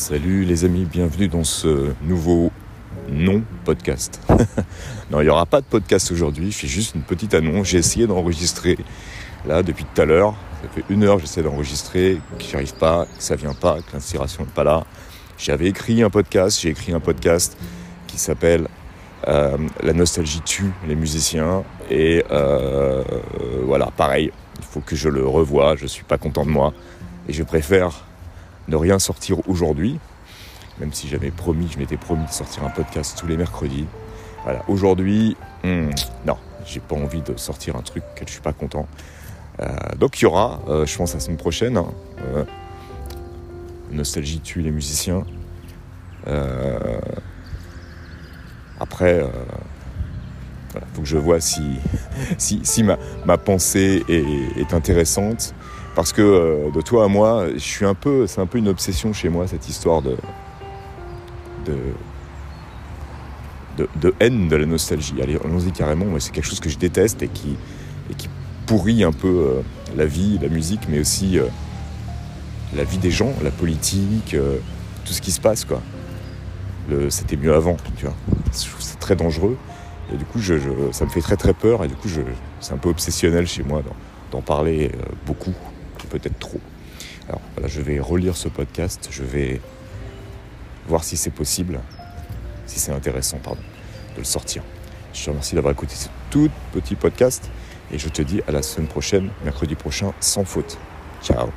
Salut les amis, bienvenue dans ce nouveau non-podcast. non, il n'y aura pas de podcast aujourd'hui, je fais juste une petite annonce. J'ai essayé d'enregistrer là depuis tout à l'heure. Ça fait une heure que j'essaie d'enregistrer, que j'y arrive pas, que ça vient pas, que l'inspiration n'est pas là. J'avais écrit un podcast, j'ai écrit un podcast qui s'appelle euh, La nostalgie tue les musiciens. Et euh, voilà, pareil, il faut que je le revoie, je suis pas content de moi. Et je préfère ne rien sortir aujourd'hui, même si j'avais promis, je m'étais promis de sortir un podcast tous les mercredis. Voilà, aujourd'hui, hmm, non, j'ai pas envie de sortir un truc que je suis pas content. Euh, donc il y aura, euh, je pense la semaine prochaine, hein, euh, Nostalgie tue les musiciens. après, il faut que je vois si, si, si ma, pensée est intéressante. Parce que euh, de toi à moi, je suis un peu, c'est un peu une obsession chez moi cette histoire de, de, de, haine de la nostalgie. Allez, allons-y carrément. C'est quelque chose que je déteste et qui, et qui pourrit un peu euh, la vie, la musique, mais aussi euh, la vie des gens, la politique, tout ce qui se passe, quoi. C'était mieux avant, tu vois. Je trouve c'est très dangereux. Et du coup, je, ça me fait très très peur. Et du coup, c'est un peu obsessionnel chez moi d'en, parler beaucoup peut-être trop. Alors voilà, je vais relire ce podcast, je vais voir si c'est possible, si c'est intéressant, pardon, de le sortir. Je te remercie d'avoir écouté ce tout petit podcast et je te dis à la semaine prochaine, mercredi prochain, sans faute. Ciao